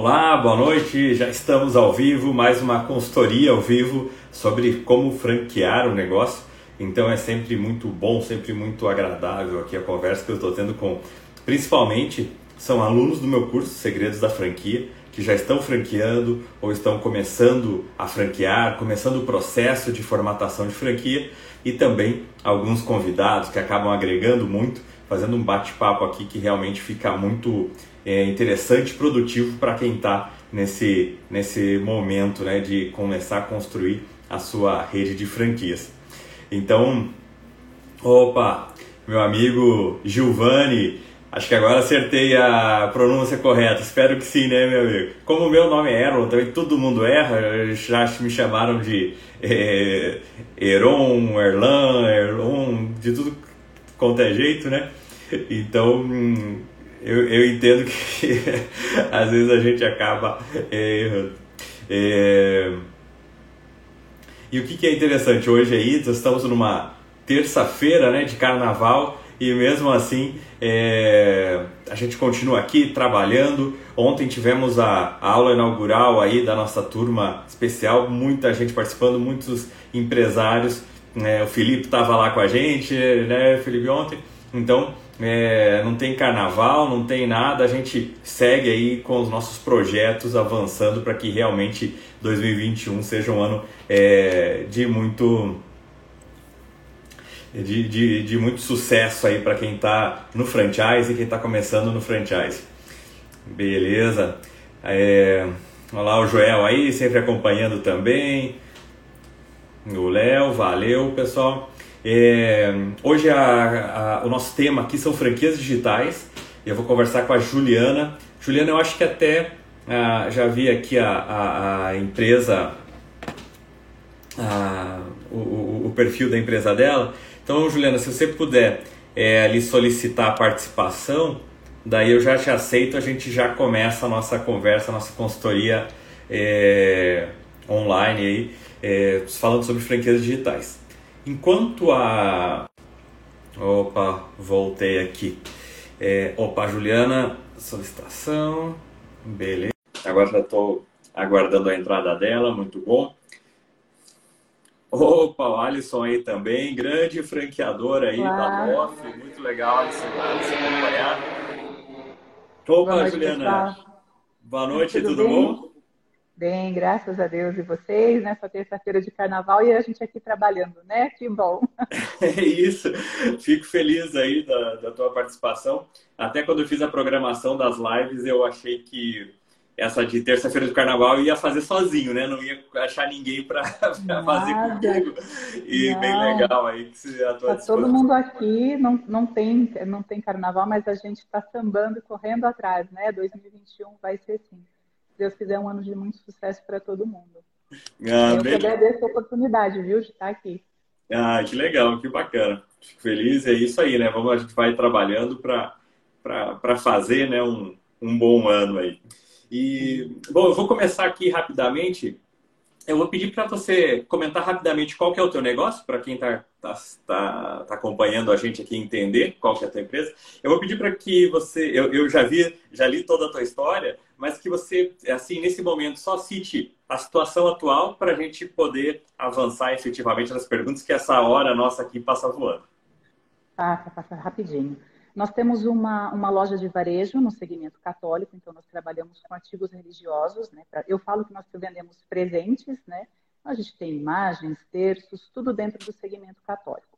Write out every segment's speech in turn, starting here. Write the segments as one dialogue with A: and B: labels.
A: Olá, boa noite. Já estamos ao vivo, mais uma consultoria ao vivo sobre como franquear um negócio. Então é sempre muito bom, sempre muito agradável aqui a conversa que eu estou tendo com, principalmente, são alunos do meu curso Segredos da Franquia, que já estão franqueando ou estão começando a franquear, começando o processo de formatação de franquia e também alguns convidados que acabam agregando muito, fazendo um bate-papo aqui que realmente fica muito é, interessante, produtivo para quem está nesse, nesse momento né, de começar a construir a sua rede de franquias. Então, opa, meu amigo Giovanni, acho que agora acertei a pronúncia correta, espero que sim, né, meu amigo? Como o meu nome é Erlon, também todo mundo erra, já me chamaram de é, Eron, Erlan, Erlon, de tudo quanto é jeito, né? Então, hum, eu, eu entendo que às vezes a gente acaba é, errando. É... E o que, que é interessante hoje aí, estamos numa terça-feira né, de carnaval e mesmo assim é, a gente continua aqui trabalhando. Ontem tivemos a, a, aula inaugural aí da nossa turma especial, muita gente participando, muitos empresários. Né, o Felipe estava lá com a gente, né, Felipe, ontem. Então é, não tem carnaval, não tem nada, a gente segue aí com os nossos projetos avançando para que realmente 2021 seja um ano é, de muito de, de, de muito sucesso aí para quem está no franchise e quem está começando no franchise. Beleza. É, olá o Joel aí, sempre acompanhando também. O Léo, valeu pessoal. É, hoje a, a, o nosso tema aqui são franquias digitais eu vou conversar com a Juliana. Juliana, eu acho que até ah, já vi aqui a, a empresa, o, o, perfil da empresa dela. Então, Juliana, se você puder é, solicitar a participação, daí eu já te aceito, a gente já começa a nossa conversa, a nossa consultoria é, online aí, é, falando sobre franquias digitais. Enquanto a. Opa, voltei aqui. É, opa, Juliana, solicitação. Beleza. Agora já estou aguardando a entrada dela, muito bom. Opa, o Alisson aí também, grande franqueador aí da MOF, muito legal de se acompanhar. Opa, Boa Juliana. Pessoal. Boa noite, tudo, tudo bom?
B: Bem, graças a Deus e vocês, nessa terça-feira de carnaval e a gente aqui trabalhando, né? Que bom.
A: É isso, fico feliz aí da, da tua participação. Até quando eu fiz a programação das lives, eu achei que essa de terça-feira de carnaval eu ia fazer sozinho, né? Não ia achar ninguém para fazer comigo. E não. bem legal aí que você atua
B: tá todo mundo aqui, não, não, tem, não tem carnaval, mas a gente está sambando, correndo atrás, né? 2021 vai ser sim. Deus quiser, um ano de muito sucesso para todo mundo. Ah, eu agradeço a oportunidade, viu, de estar aqui.
A: Ah, que legal, que bacana. Fico feliz, é isso aí, né? Vamos, a gente vai trabalhando para fazer né, um, um bom ano aí. E, bom, eu vou começar aqui rapidamente eu vou pedir para você comentar rapidamente qual que é o teu negócio, para quem está tá, tá, tá, acompanhando a gente aqui entender qual que é a tua empresa. Eu vou pedir para que você, eu, eu já vi, já li toda a tua história, mas que você, assim, nesse momento, só cite a situação atual para a gente poder avançar efetivamente nas perguntas, que essa hora nossa aqui passa voando.
B: Passa, passa rapidinho. Nós temos uma, uma loja de varejo no segmento católico, então nós trabalhamos com artigos religiosos. Né? Eu falo que nós vendemos presentes, né? A gente tem imagens, terços, tudo dentro do segmento católico.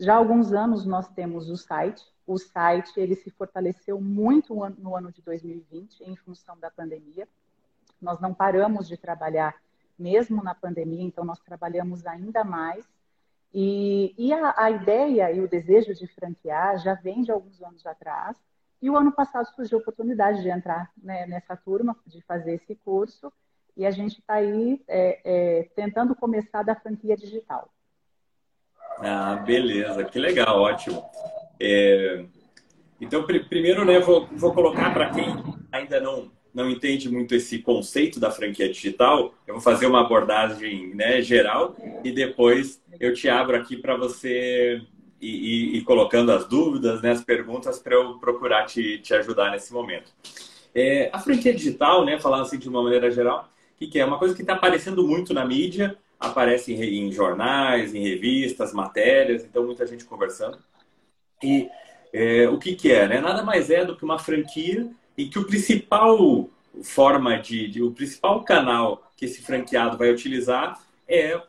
B: Já há alguns anos nós temos o site. O site ele se fortaleceu muito no ano de 2020 em função da pandemia. Nós não paramos de trabalhar mesmo na pandemia, então nós trabalhamos ainda mais e, e a, a, ideia e o desejo de franquear já vem de alguns anos atrás. E o ano passado surgiu a oportunidade de entrar né, nessa turma, de fazer esse curso. E a gente está aí é, é, tentando começar da franquia digital.
A: Ah, beleza, que legal, ótimo. É... Então, pr primeiro, né, vou, vou colocar para quem ainda não não entende muito esse conceito da franquia digital, eu vou fazer uma abordagem né, geral e depois eu te abro aqui para você ir, ir, colocando as dúvidas, né, as perguntas para eu procurar te, te ajudar nesse momento. É, a franquia digital, né, falando assim de uma maneira geral, que, que é uma coisa que está aparecendo muito na mídia, aparece em, em, jornais, em revistas, matérias, então muita gente conversando. E é, o que, que é? Né? Nada mais é do que uma franquia em que o principal forma de, de, o principal canal que esse franqueado vai utilizar é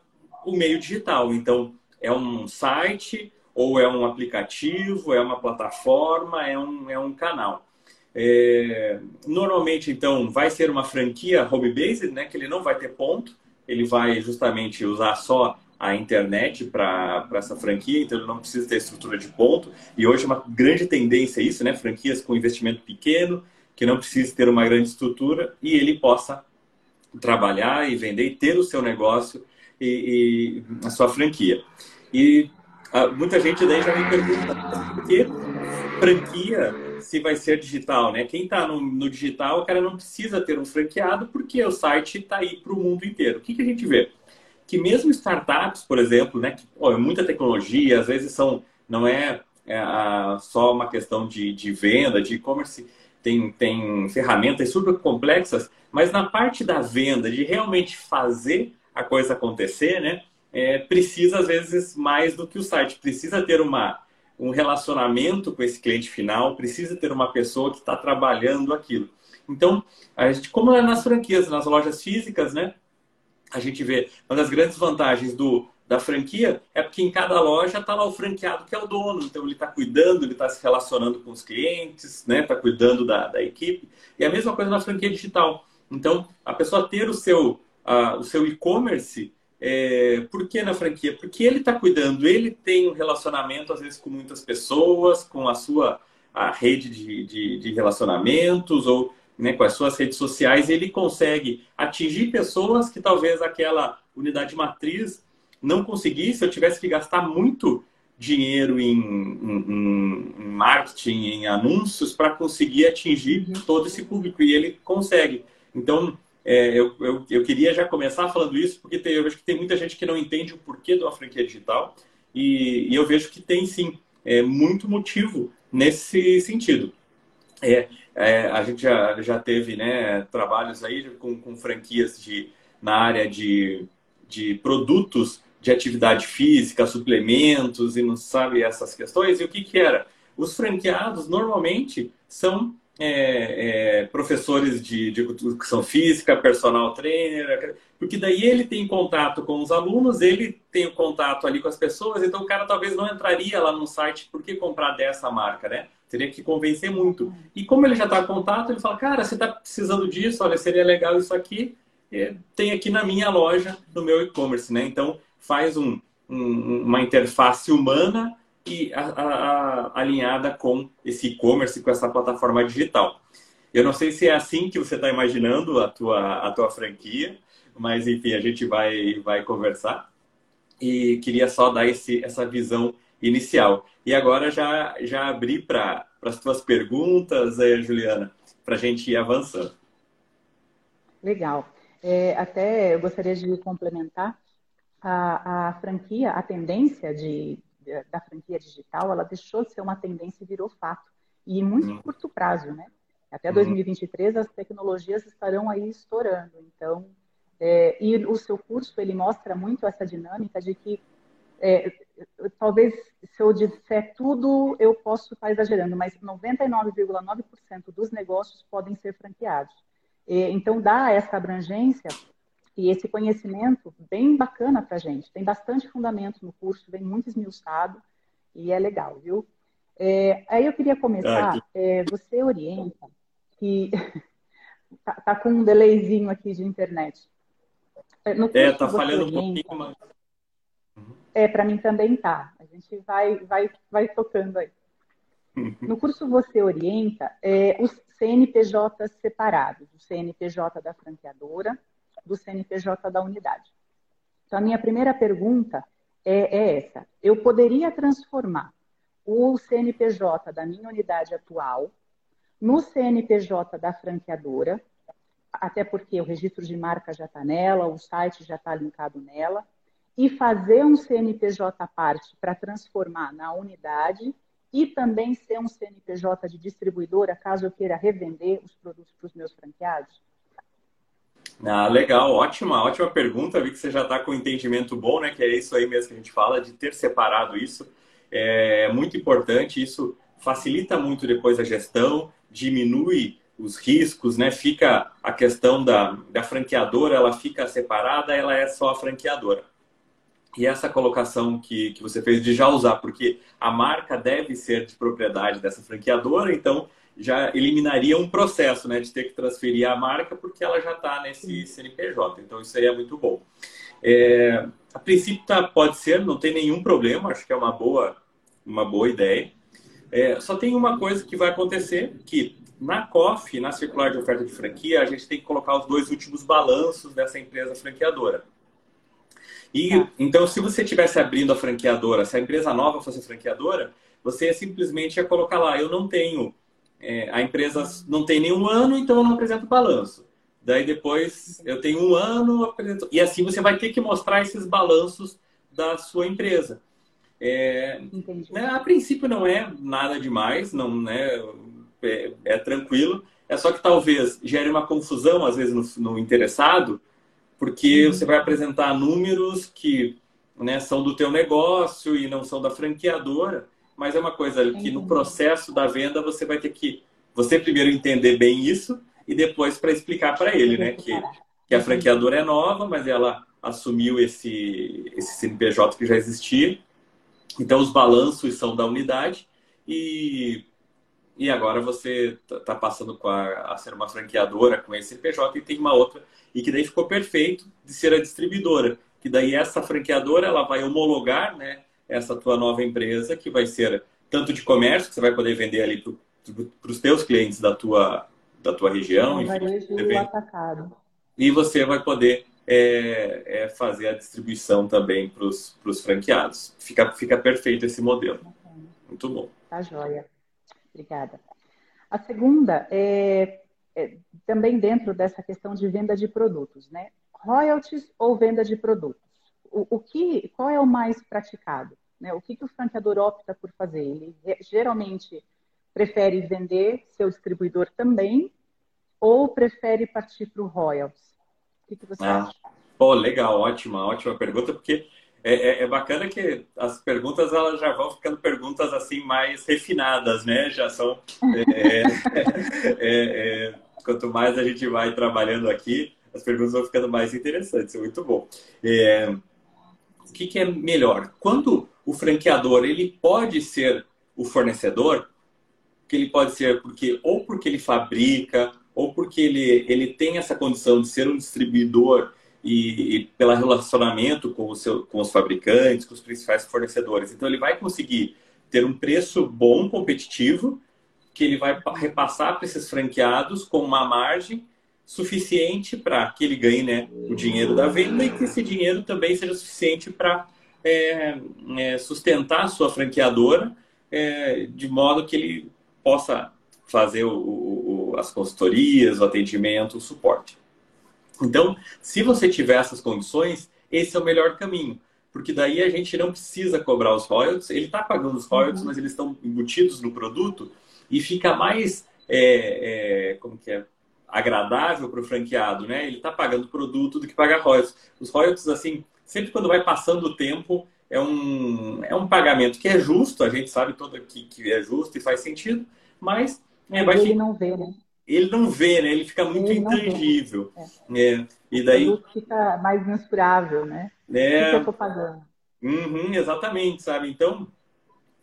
A: o meio digital. Então, é um site, ou é um aplicativo, é uma plataforma, é um, é um canal. É, normalmente, então, vai ser uma franquia home-based, né, que ele não vai ter ponto, ele vai justamente usar só a internet para essa franquia, então ele não precisa ter estrutura de ponto. E hoje é uma grande tendência isso, né? Franquias com investimento pequeno, que não precisa ter uma grande estrutura e ele possa trabalhar e vender e ter o seu negócio e, e a sua franquia. E a, ah, muita gente daí já me pergunta por que franquia se vai ser digital, né? Quem está no, no, digital, o cara não precisa ter um franqueado porque o site está aí para o mundo inteiro. O que, que a gente vê? Que mesmo startups, por exemplo, né? Que, ó, é muita tecnologia, às vezes são, não é, é a, só uma questão de, de venda, de e-commerce, tem, tem ferramentas super complexas, mas na parte da venda, de realmente fazer a coisa acontecer, né? É, precisa, às vezes, mais do que o site. Precisa ter uma, um relacionamento com esse cliente final, precisa ter uma pessoa que está trabalhando aquilo. Então, a gente, como é nas franquias, nas lojas físicas, né? A gente vê uma das grandes vantagens do, da franquia é porque em cada loja está lá o franqueado que é o dono. Então ele está cuidando, ele está se relacionando com os clientes, né? Está cuidando da, da equipe. E a mesma coisa na franquia digital. Então a pessoa ter o seu uh, o seu e-commerce, é, por que na franquia? Porque ele está cuidando, ele tem um relacionamento às vezes com muitas pessoas, com a sua a rede de, de, de relacionamentos ou né, com as suas redes sociais, ele consegue atingir pessoas que talvez aquela unidade matriz não conseguisse, eu tivesse que gastar muito dinheiro em, em, em marketing, em anúncios, para conseguir atingir uhum. todo esse público. E ele consegue. Então, é, eu, eu, eu, queria já começar falando isso, porque tem, eu vejo que tem muita gente que não entende o porquê de uma franquia digital. E, e eu vejo que tem, sim, é, muito motivo nesse sentido. É, é, a gente já, já teve né, trabalhos aí com, com franquias de, na área de, de produtos de atividade física, suplementos e não sabe essas questões. E o que, que era? Os franqueados normalmente são é, é, professores de, de educação física, personal trainer, porque daí ele tem contato com os alunos, ele tem o contato ali com as pessoas, então o cara talvez não entraria lá no site, por que comprar dessa marca, né? Teria que convencer muito. E como ele já está em contato, ele fala, cara, você está precisando disso, olha, seria legal isso aqui, é, tem aqui na minha loja, no meu e-commerce, né? Então, faz um, um, uma interface humana a, a, a, alinhada com esse e-commerce, com essa plataforma digital. Eu não sei se é assim que você está imaginando a tua, a tua franquia, mas enfim, a gente vai, vai conversar. E queria só dar esse, essa visão inicial. E agora já, já abri para as tuas perguntas, aí, Juliana, para a gente ir avançando.
B: Legal. É, até eu gostaria de complementar a, a franquia, a tendência de, da franquia digital, ela deixou de ser uma tendência e virou fato. E em muito uhum. curto prazo, né? Até 2023 uhum. as tecnologias estarão aí estourando. Então, é, e o seu curso ele mostra muito essa dinâmica de que é, talvez se eu disser tudo eu posso estar exagerando, mas 99,9% dos negócios podem ser franqueados. então dá essa abrangência e esse conhecimento bem bacana para a gente. Tem bastante fundamento no curso, vem muito esmiuçado e é legal, viu? É, aí eu queria começar, ah, é, você orienta que tá, tá, com um delayzinho aqui de internet.
A: É, no é, tá falhando orienta, um pouquinho, mas...
B: Uhum. É, para mim também tá. A gente vai, vai, vai tocando aí. No curso você orienta é, os CNPJs separados, o CNPJ da franqueadora, do CNPJ da unidade. Então, a minha primeira pergunta é, é essa: eu poderia transformar o CNPJ da minha unidade atual no CNPJ da franqueadora, até porque o registro de marca já está nela, o site já está linkado nela, e fazer um CNPJ à parte para transformar na unidade e também ser um CNPJ de distribuidora, caso eu queira revender os produtos para os meus franqueados?
A: Ah, legal, ótima, ótima pergunta. Vi que você já está com um entendimento bom, né? Que é isso aí mesmo que a gente fala, de ter separado isso. É muito importante, isso facilita muito depois a gestão, diminui os riscos, né? Fica a questão da, da franqueadora, ela fica separada, ela é só a franqueadora. E essa colocação que, que você fez de já usar, porque a marca deve ser de propriedade dessa franqueadora, então já eliminaria um processo né, de ter que transferir a marca porque ela já está nesse CNPJ. Então, isso é muito bom. É, a princípio tá, pode ser, não tem nenhum problema, acho que é uma boa, uma boa ideia. É, só tem uma coisa que vai acontecer, que na COF, na circular de oferta de franquia, a gente tem que colocar os dois últimos balanços dessa empresa franqueadora. E tá. então, se você estivesse abrindo a franqueadora, se a empresa nova fosse franqueadora, você simplesmente ia colocar lá, eu não tenho é, a empresa não tem nenhum ano, então eu não apresento balanço. Daí depois eu tenho um ano, apresento... e assim você vai ter que mostrar esses balanços da sua empresa. É, né, a princípio não é nada demais, não né, é, é, tranquilo. É só que talvez gere uma confusão às vezes no, no interessado, porque uhum. você vai apresentar números que né, são do teu negócio e não são da franqueadora mas é uma coisa que no processo da venda você vai ter que você primeiro entender bem isso e depois para explicar para ele, né, que, que a franqueadora é nova, mas ela assumiu esse esse CNPJ que já existia. Então os balanços são da unidade e e agora você está passando com a, a, ser uma franqueadora com esse CNPJ e tem uma outra e que daí ficou perfeito de ser a distribuidora, que daí essa franqueadora ela vai homologar, né, essa tua nova empresa, que vai ser tanto de comércio, que você vai poder vender ali para os teus clientes da tua, da tua região.
B: Enfim.
A: E você vai poder é, é fazer a distribuição também para os franqueados. Fica, fica perfeito esse modelo. Muito bom.
B: Tá joia. Obrigada. A segunda é, é, também dentro dessa questão de venda de produtos, né? Royalties ou venda de produtos? O, o que, qual é o mais praticado? Né? O que, que o franqueador opta por fazer? Ele geralmente prefere vender seu distribuidor também ou prefere partir para o royalties? O que, que você ah, acha?
A: Pô, legal, ótima, ótima pergunta, porque é, é, é, bacana que as perguntas elas já vão ficando perguntas assim mais refinadas, né? Já são. É, é, é, quanto mais a gente vai trabalhando aqui, as perguntas vão ficando mais interessantes. É muito bom. o que, que é melhor? Quando o franqueador ele pode ser o fornecedor, que ele pode ser porque ou porque ele fabrica, ou porque ele, ele tem essa condição de ser um distribuidor e, e pelo relacionamento com, o seu, com os fabricantes, com os principais fornecedores. Então ele vai conseguir ter um preço bom, competitivo, que ele vai repassar para esses franqueados com uma margem suficiente para que ele ganhe né, o dinheiro da venda e que esse dinheiro também seja suficiente para é, é, sustentar a sua franqueadora é, de modo que ele possa fazer o, o, as consultorias, o atendimento, o suporte. Então, se você tiver essas condições, esse é o melhor caminho, porque daí a gente não precisa cobrar os royalties, ele está pagando os royalties, uhum. mas eles estão embutidos no produto e fica mais, é, é, como que é, agradável para o franqueado, né? Ele está pagando produto do que pagar royalties. Os royalties, assim, sempre quando vai passando o tempo, é um, é um pagamento que é justo, a gente sabe todo que, que é justo e faz sentido, mas
B: é, ele não vê, né?
A: Ele não vê, né? Ele fica muito ele intangível. É. É. E daí o
B: fica mais mensurável, né? É. O que eu estou pagando?
A: Uhum, exatamente, sabe? Então,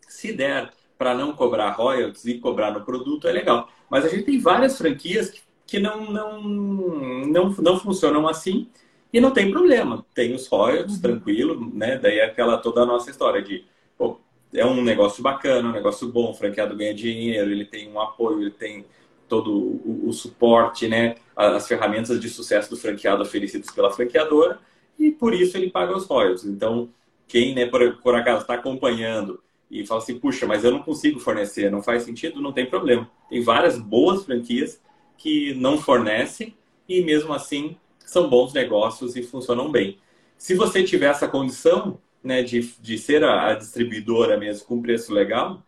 A: se der para não cobrar royalties e cobrar no produto, é legal. Mas a gente tem várias franquias que, que não, não, não, não funcionam assim e não tem problema, tem os royalties, uhum. tranquilo, né? Daí é aquela toda a nossa história de, pô, é um negócio bacana, um negócio bom, o franqueado ganha dinheiro, ele tem um apoio, ele tem todo o, o suporte, né? As ferramentas de sucesso do franqueado oferecidas pela franqueadora e por isso ele paga os royalties. Então, quem, né, por, por acaso está acompanhando e fala assim, puxa, mas eu não consigo fornecer, não faz sentido, não tem problema. Tem várias boas franquias que não fornecem e mesmo assim são bons negócios e funcionam bem. Se você tiver essa condição né, de, de ser a, a distribuidora mesmo com preço legal,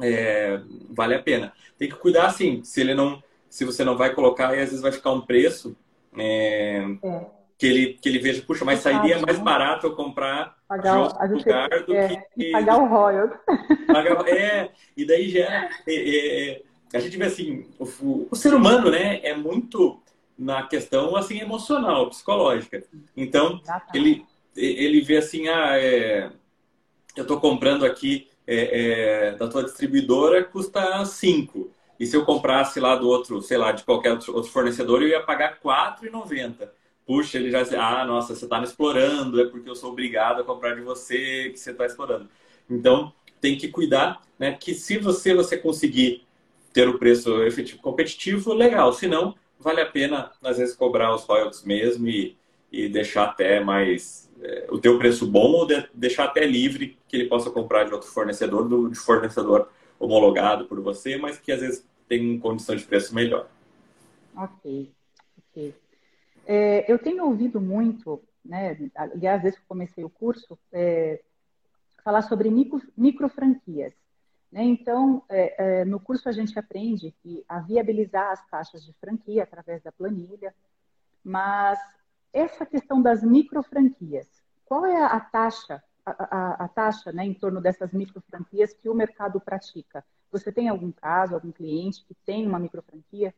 A: é, vale a pena. Tem que cuidar, assim, se ele não, se você não vai colocar, e às vezes vai ficar um preço é, é. que ele que ele veja, puxa, mas sairia mais barato eu comprar
B: pagar, de outro lugar do é, que pagar o royalties.
A: é, e daí já é, é, a gente vê assim, o, o, ser humano, né, é muito na questão assim emocional, psicológica. Então ele ele vê assim, ah, eu estou comprando aqui é, é, da tua distribuidora custa 5. E se eu comprasse lá do outro, sei lá, de qualquer outro fornecedor, eu ia pagar R$ 4,90. Puxa, ele já diz, ah, nossa, você está me explorando, é porque eu sou obrigado a comprar de você que você está explorando. Então, tem que cuidar, né? Que se você, você conseguir ter o preço efetivo competitivo, legal. Se não, vale a pena, às vezes, cobrar os royalties mesmo e, e deixar até mais é, o teu preço bom ou de, deixar até livre que ele possa comprar de outro fornecedor, do, de fornecedor homologado por você, mas que às vezes tem condição de preço melhor.
B: Ok, ok. É, eu tenho ouvido muito, né, aliás, desde que comecei o curso, é, falar sobre micro, micro franquias. Né? Então, é, é, no curso a gente aprende que a viabilizar as taxas de franquia através da planilha, mas essa questão das micro franquias, qual é a taxa, a, a, a taxa né, em torno dessas micro franquias que o mercado pratica? Você tem algum caso, algum cliente que tem uma micro franquia?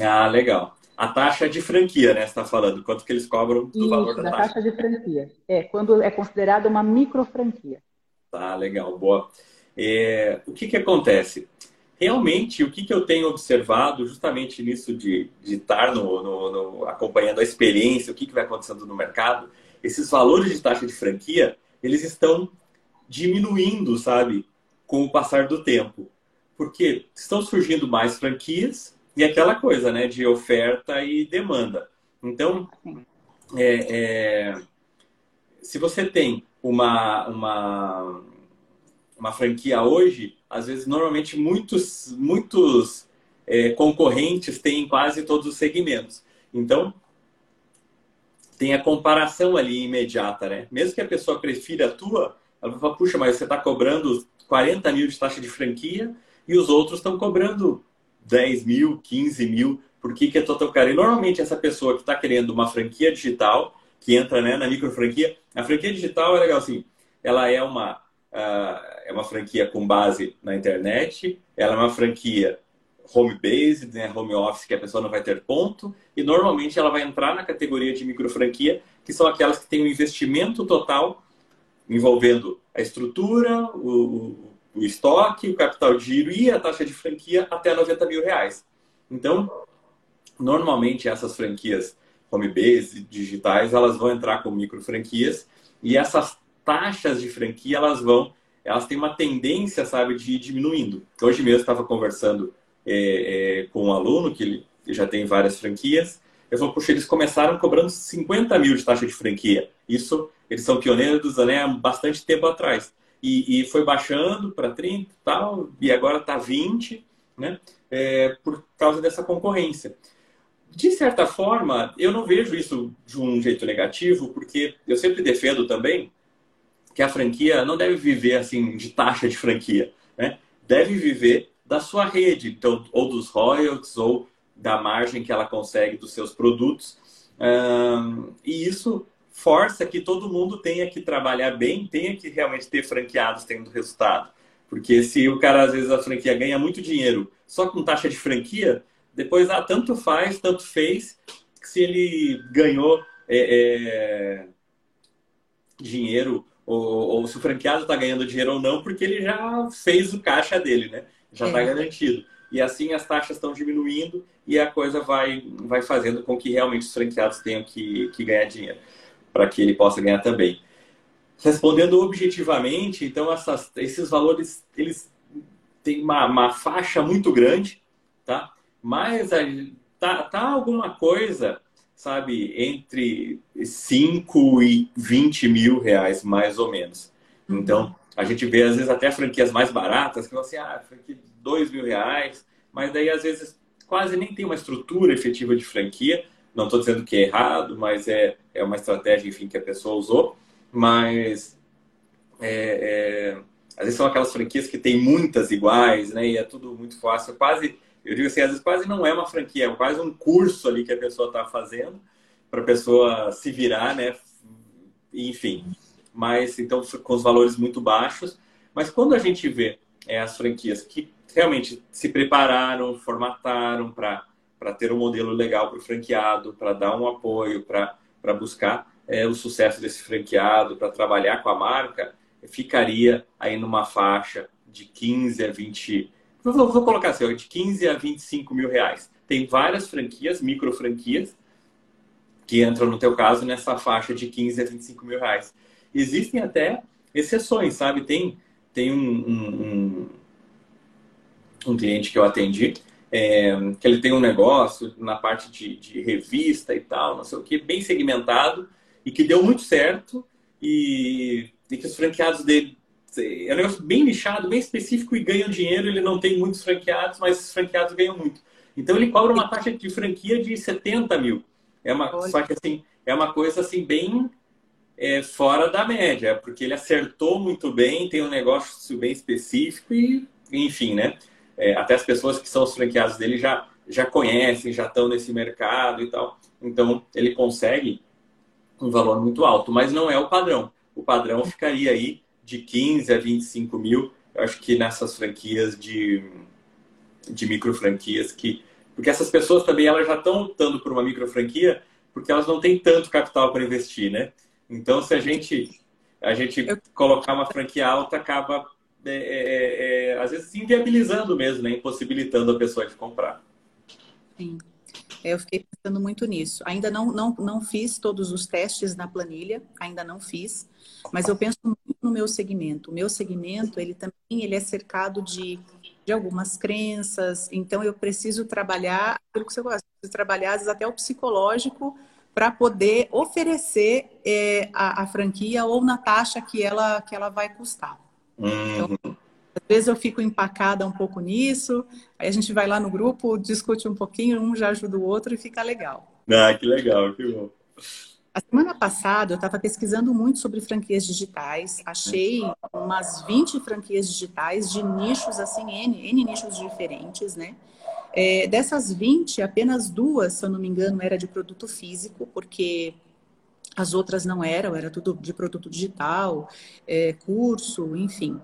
A: Ah, legal. A taxa de franquia, né? Você está falando, quanto que eles cobram do Isso, valor da, da taxa.
B: taxa de franquia. É, quando é considerada uma micro franquia.
A: Tá, legal, boa. É, o que que acontece? realmente, o que, que eu tenho observado justamente nisso de, de estar no, no, no, acompanhando a experiência, o que, que vai acontecendo no mercado, esses valores de taxa de franquia, eles estão diminuindo, sabe, com o passar do tempo. Porque estão surgindo mais franquias e aquela coisa, né, de oferta e demanda. Então, é, é, se você tem uma, uma, uma franquia hoje, às vezes, normalmente, muitos, muitos é, concorrentes têm quase todos os segmentos. Então, tem a comparação ali imediata, né? Mesmo que a pessoa prefira a tua, ela vai falar, puxa, mas você está cobrando 40 mil de taxa de franquia e os outros estão cobrando 10 mil, 15 mil. Por que, que é tão caro? E normalmente essa pessoa que está querendo uma franquia digital, que entra né, na micro franquia, a franquia digital é legal assim, ela é uma é uma franquia com base na internet, ela é uma franquia home-based, né, home office, que a pessoa não vai ter ponto, e normalmente ela vai entrar na categoria de micro franquia, que são aquelas que têm um investimento total envolvendo a estrutura, o, o estoque, o capital de giro e a taxa de franquia até 90 mil reais. Então, normalmente essas franquias home-based, digitais, elas vão entrar com micro franquias e essas taxas de franquia elas vão, elas têm uma tendência, sabe, de ir diminuindo. Hoje mesmo estava conversando é, é, com um aluno que ele já tem várias franquias. Eu falei, puxa, eles começaram cobrando 50 mil de taxa de franquia. Isso, eles são pioneiros né, há bastante tempo atrás. E, e foi baixando para 30 e tal, e agora está 20, né? É, por causa dessa concorrência. De certa forma, eu não vejo isso de um jeito negativo, porque eu sempre defendo também que a franquia não deve viver assim de taxa de franquia, né? Deve viver da sua rede, então, ou dos royalties, ou da margem que ela consegue dos seus produtos. Um, e isso força que todo mundo tenha que trabalhar bem, tenha que realmente ter franqueados tendo resultado. Porque se o cara, às vezes, a franquia ganha muito dinheiro só com taxa de franquia, depois, ah, tanto faz, tanto fez, que se ele ganhou é, é, dinheiro ou, ou se o franqueado está ganhando dinheiro ou não, porque ele já fez o caixa dele, né? Já está é. garantido. E assim as taxas estão diminuindo e a coisa vai, vai fazendo com que realmente os franqueados tenham que, que ganhar dinheiro, para que ele possa ganhar também. Respondendo objetivamente, então essas, esses valores eles têm uma, uma faixa muito grande, tá? Mas tá, tá alguma coisa sabe, entre 5 e 20 mil reais, mais ou menos. Uhum. Então, a gente vê, às vezes, até franquias mais baratas, que vão assim, ah, franquia 2 mil reais, mas daí, às vezes, quase nem tem uma estrutura efetiva de franquia. Não estou dizendo que é errado, mas é, é uma estratégia, enfim, que a pessoa usou. Mas é, é, às vezes são aquelas franquias que tem muitas iguais, né? E é tudo muito fácil. Quase, eu digo assim, às vezes quase não é uma franquia, é quase um curso ali que a pessoa está fazendo para a pessoa se virar, né? Enfim, mas então com os valores muito baixos. Mas quando a gente vê é, as franquias que realmente se prepararam, formataram para ter um modelo legal para o franqueado, para dar um apoio, para buscar é, o sucesso desse franqueado, para trabalhar com a marca, ficaria aí numa faixa de 15 a 20, vou, vou colocar assim, de 15 a 25 mil reais. Tem várias franquias, micro franquias, que entram no teu caso nessa faixa de 15 a 25 mil reais. Existem até exceções, sabe? Tem, tem um, um, um, um cliente que eu atendi, é, que ele tem um negócio na parte de, de, revista e tal, não sei o que, bem segmentado e que deu muito certo e, e que os franqueados dele é um negócio bem nichado, bem específico e ganham dinheiro. Ele não tem muitos franqueados, mas os franqueados ganham muito. Então ele cobra uma taxa de franquia de 70 mil. É uma, só que assim, é uma coisa assim bem é, fora da média, porque ele acertou muito bem, tem um negócio bem específico e, enfim, né? É, até as pessoas que são os franqueados dele já, já conhecem, já estão nesse mercado e tal. Então ele consegue um valor muito alto, mas não é o padrão. O padrão ficaria aí de 15 a 25 mil, eu acho que nessas franquias de, de micro franquias que. Porque essas pessoas também elas já estão lutando por uma micro franquia porque elas não têm tanto capital para investir, né? Então, se a gente, a gente colocar uma franquia alta, acaba, é, é, é, é, às vezes, inviabilizando mesmo, né? impossibilitando a pessoa de comprar.
B: Sim. Eu fiquei pensando muito nisso. Ainda não, não, não fiz todos os testes na planilha, ainda não fiz, mas eu penso muito no meu segmento. O meu segmento, ele também ele é cercado de, de algumas crenças, então eu preciso trabalhar aquilo que você gosta, preciso trabalhar até o psicológico para poder oferecer é, a, a, franquia ou na taxa que ela, que ela vai custar. Então, uhum. Às vezes eu fico empacada um pouco nisso, aí a gente vai lá no grupo, discute um pouquinho, um já ajuda o outro e fica legal.
A: Ah, que legal, que bom.
B: A semana passada eu estava pesquisando muito sobre franquias digitais, achei umas 20 franquias digitais de nichos, assim, N, N nichos diferentes, né? É, dessas 20, apenas duas, se eu não me engano, era de produto físico, porque as outras não eram, era tudo de produto digital, é, curso, enfim.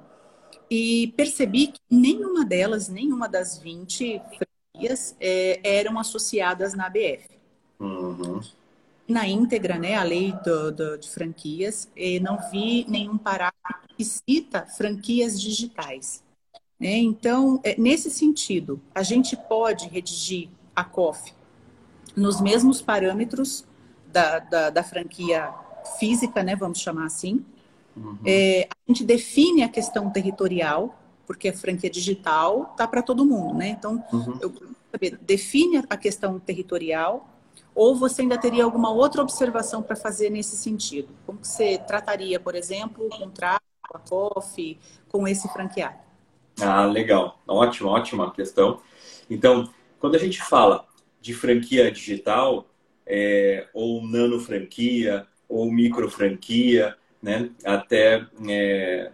B: E percebi que nenhuma delas, nenhuma das 20 franquias é, eram associadas na ABF. Uhum. Na íntegra, né, a lei do, do, de franquias, não vi nenhum parágrafo que cita franquias digitais. Né? Então, é, nesse sentido, a gente pode redigir a COF nos mesmos parâmetros da, da, da franquia física, né, vamos chamar assim, Uhum. É, a gente define a questão territorial, porque a franquia digital tá para todo mundo, né? Então, uhum. eu saber, define a questão territorial, ou você ainda teria alguma outra observação para fazer nesse sentido? Como você trataria, por exemplo, o contrato, a COF, com esse franqueado?
A: Ah, legal. Ótima, ótima questão. Então, quando a gente fala de franquia digital, é, ou nano franquia, ou micro franquia, né? Até é,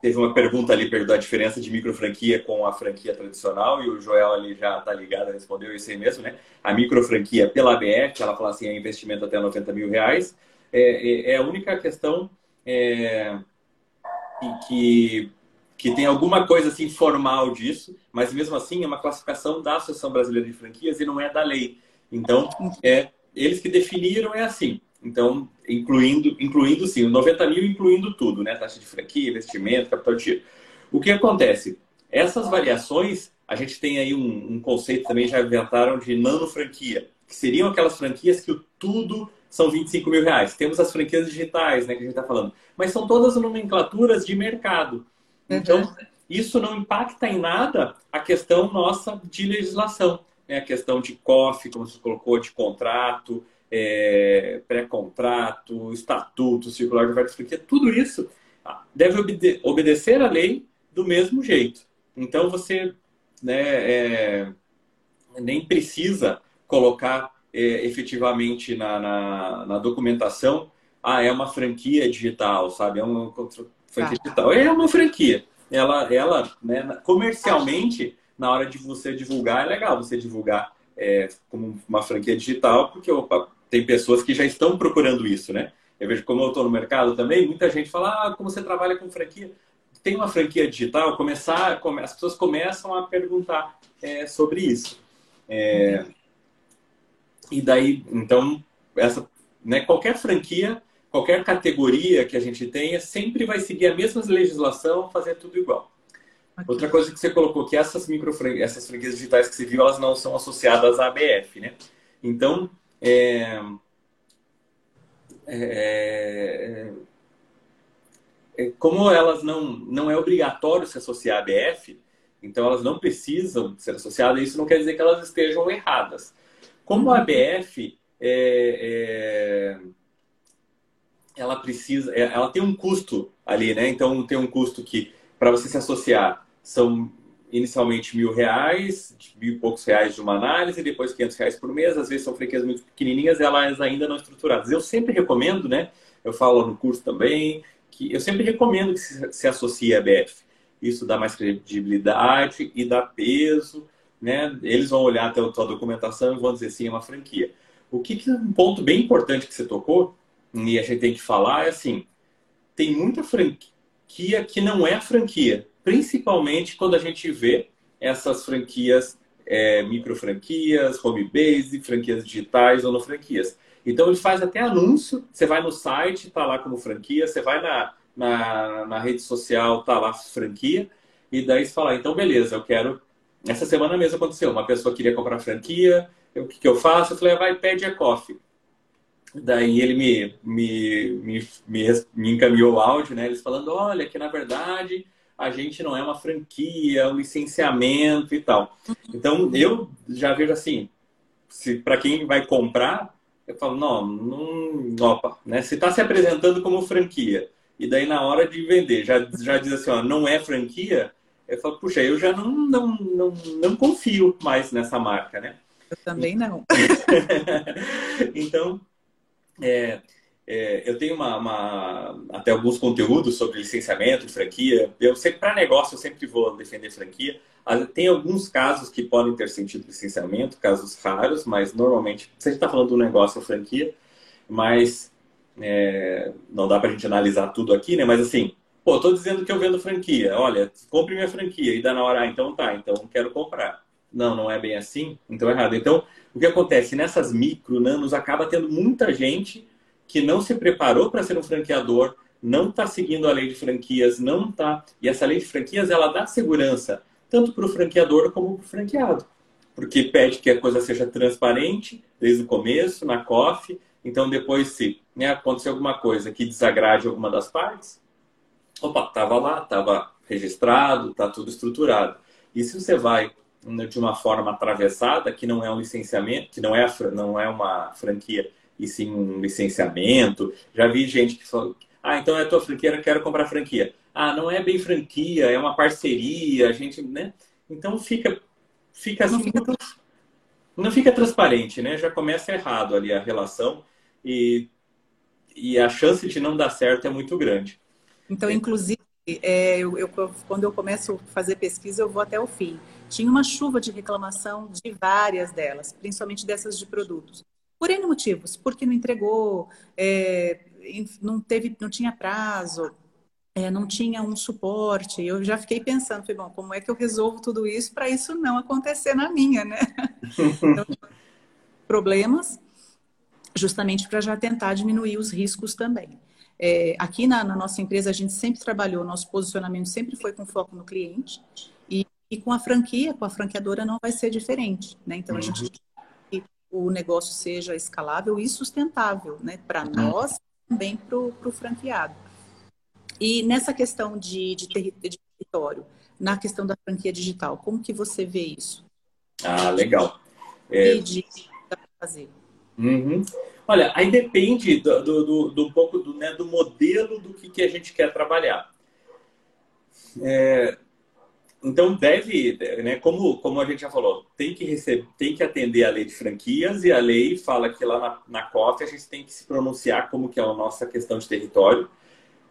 A: teve uma pergunta ali perguntou a diferença de micro franquia com a franquia tradicional e o Joel ali já está ligado, respondeu isso aí mesmo, né? A micro franquia pela ABF, ela fala assim, é investimento até 90 mil reais, é, é, é a única questão é, que, que tem alguma coisa assim formal disso, mas mesmo assim é uma classificação da Associação Brasileira de Franquias e não é da lei. Então, é eles que definiram é assim. Então, incluindo, incluindo sim, 90 mil incluindo tudo, né? Taxa de franquia, investimento, capital de giro. O que acontece? Essas variações, a gente tem aí um, um conceito também, já inventaram de nano franquia, que seriam aquelas franquias que o tudo são 25 mil reais. Temos as franquias digitais, né, que a gente está falando. Mas são todas nomenclaturas de mercado. Então, uhum. isso não impacta em nada a questão nossa de legislação. Né? A questão de COF, como você colocou, de contrato, é, pré-contrato, estatuto, circular de oferta franquia, tudo isso ah, deve obede obedecer à lei do mesmo jeito. Então você né, é, nem precisa colocar é, efetivamente na, na, na, documentação, ah, é uma franquia digital, sabe? É um, Franquia tá. digital é uma franquia. Ela, ela né, comercialmente, na hora de você divulgar, é legal você divulgar é, como uma franquia digital, porque opa, tem pessoas que já estão procurando isso, né? Eu vejo como eu estou no mercado também, muita gente fala, ah, como você trabalha com franquia? Tem uma franquia digital, começar, as pessoas começam a perguntar é, sobre isso. É, e daí, então, essa, né, qualquer franquia, qualquer categoria que a gente tenha, sempre vai seguir a mesma legislação, fazer tudo igual. Outra coisa que você colocou que essas micro essas franquias digitais que você viu, elas não são associadas à ABF, né? Então, é, é, é, como elas não não é obrigatório se associar à ABF, então elas não precisam ser associadas. Isso não quer dizer que elas estejam erradas. Como a ABF é, é, ela precisa, é, ela tem um custo ali, né? Então tem um custo que para você se associar são inicialmente mil reais, mil e poucos reais de uma análise, depois 500 reais por mês. Às vezes são franquias muito pequenininhas, elas ainda não estruturadas. Eu sempre recomendo, né? Eu falo no curso também que eu sempre recomendo que se, associe a BF. Isso dá mais credibilidade e dá peso, né? Eles vão olhar até a tua documentação e vão dizer sim, é uma franquia. O que, que um ponto bem importante que você tocou e a gente tem que falar é assim, tem muita franquia que não é franquia principalmente quando a gente vê essas franquias, é, micro franquias, home base, franquias digitais ou franquias. Então ele faz até anúncio, você vai no site, tá lá como franquia, você vai na, na, na rede social, tá lá franquia, e daí você fala, então beleza, eu quero. Essa semana mesmo aconteceu, uma pessoa queria comprar franquia, o que, que eu faço? Eu falei, vai, pede a coffee. Daí ele me, me, me, me, me encaminhou o áudio, né? Eles falando, olha, que na verdade a gente não é uma franquia, um licenciamento e tal. Então, eu já vejo assim, se para quem vai comprar, eu falo, não, não opa, né? Se está se apresentando como franquia, e daí na hora de vender, já, já diz assim, ó, não é franquia, eu falo, puxa, eu já não, não, não, não confio mais nessa marca, né?
B: Eu também não.
A: então, é, é, eu tenho uma, uma, até alguns conteúdos sobre licenciamento, franquia. Eu sempre para negócio eu sempre vou defender franquia. Tem alguns casos que podem ter sentido licenciamento, casos raros, mas normalmente se a gente está falando do negócio franquia, mas é, não dá para a gente analisar tudo aqui, né? Mas assim, pô, estou dizendo que eu vendo franquia. Olha, compre minha franquia e dá na hora, ah, então tá, então quero comprar. Não, não é bem assim, então é errado. Então, o que acontece nessas micro nanos acaba tendo muita gente que não se preparou para ser um franqueador, não está seguindo a lei de franquias, não está. E essa lei de franquias ela dá segurança tanto para o franqueador como para o franqueado, porque pede que a coisa seja transparente desde o começo, na COF. Então, depois, se né, acontecer alguma coisa que desagrade alguma das partes, opa, estava lá, estava registrado, está tudo estruturado. E se você vai né, de uma forma atravessada, que não é um licenciamento, que não é, não é uma franquia, e sim um licenciamento. Já vi gente que falou, ah, então é tua franquia, quero comprar franquia. Ah, não é bem franquia, é uma parceria, a gente, né? Então fica, fica assim, não fica, não fica transparente, né? Já começa errado ali a relação e, e a chance de não dar certo é muito grande.
B: Então, inclusive, é, eu, eu, quando eu começo a fazer pesquisa, eu vou até o fim. Tinha uma chuva de reclamação de várias delas, principalmente dessas de produtos. Por N motivos, porque não entregou, é, não, teve, não tinha prazo, é, não tinha um suporte. Eu já fiquei pensando, falei, bom, como é que eu resolvo tudo isso para isso não acontecer na minha, né? então, problemas, justamente para já tentar diminuir os riscos também. É, aqui na, na, nossa empresa, a gente sempre trabalhou, nosso posicionamento sempre foi com foco no cliente. E, e com a franquia, com a franqueadora, não vai ser diferente. Né? Então, uhum. a gente uhum o negócio seja escalável e sustentável, né? Para uhum. nós, também para o franqueado. E nessa questão de, de, de, território, na questão da franquia digital, como que você vê isso?
A: Ah, legal. É...
B: de fazer.
A: Uhum. Olha, aí depende do, do, do, do um pouco do, né, do modelo do que, que a gente quer trabalhar. É, então deve, né, como, como a gente já falou, tem que receber, tem que atender a lei de franquias e a lei fala que lá na, na COF a gente tem que se pronunciar como que é a nossa questão de território.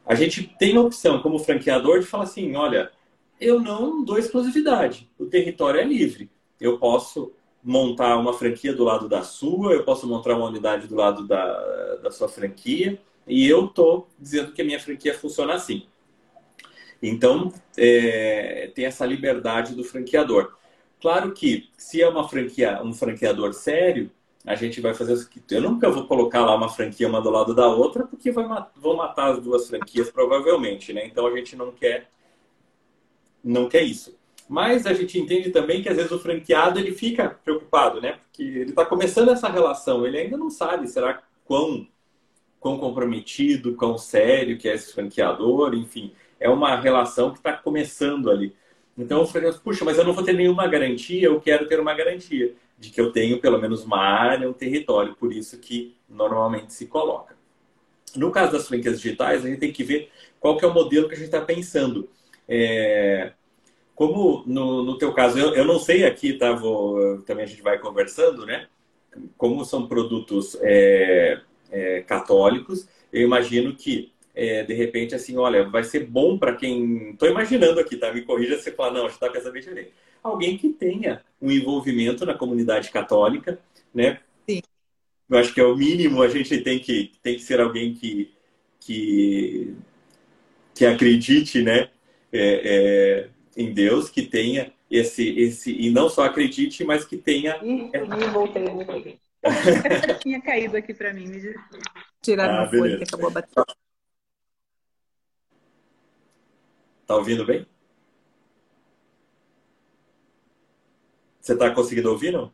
A: a gente tem a opção, como franqueador, de falar assim: olha, eu não dou exclusividade, o território é livre. Eu posso montar uma franquia do lado da sua, eu posso montar uma unidade do lado da, da sua franquia, e eu estou dizendo que a minha franquia funciona assim. Então, é, tem essa liberdade do franqueador. Claro que, se é uma franquia, um franqueador sério, a gente vai fazer o seguinte: eu nunca vou colocar lá uma franquia uma do lado da outra, porque vai, vão matar as duas franquias, provavelmente, né? Então, a gente não quer, não quer isso. Mas a gente entende também que às vezes o franqueado ele fica preocupado, né? Porque ele está começando essa relação, ele ainda não sabe, será quão, quão comprometido, quão sério que é esse franqueador, enfim, é uma relação que está começando ali. Então eu falei, puxa, mas eu não vou ter nenhuma garantia, eu quero ter uma garantia de que eu tenho pelo menos uma área, um território, por isso que normalmente se coloca. No caso das franquias digitais, a gente tem que ver qual que é o modelo que a gente está pensando. É, como no, no teu caso, eu, eu não sei aqui, tá? Vou, também a gente vai conversando, né? Como são produtos é, é, católicos, eu imagino que é, de repente assim, olha, vai ser bom para quem. Estou imaginando aqui, tá? Me corrija se você falar, não, está pensando bem diferente. Alguém que tenha um envolvimento na comunidade católica, né?
B: Sim.
A: Eu acho que é o mínimo, a gente tem que, tem que ser alguém que, que, que acredite, né? É, é, em Deus, que tenha esse, esse e não só acredite, mas que tenha.
B: Ih, é... voltei, voltei. Tinha caído aqui para mim, me
A: tiraram ah, folha que acabou batendo. Tá ouvindo bem? Você está conseguindo ouvir, não?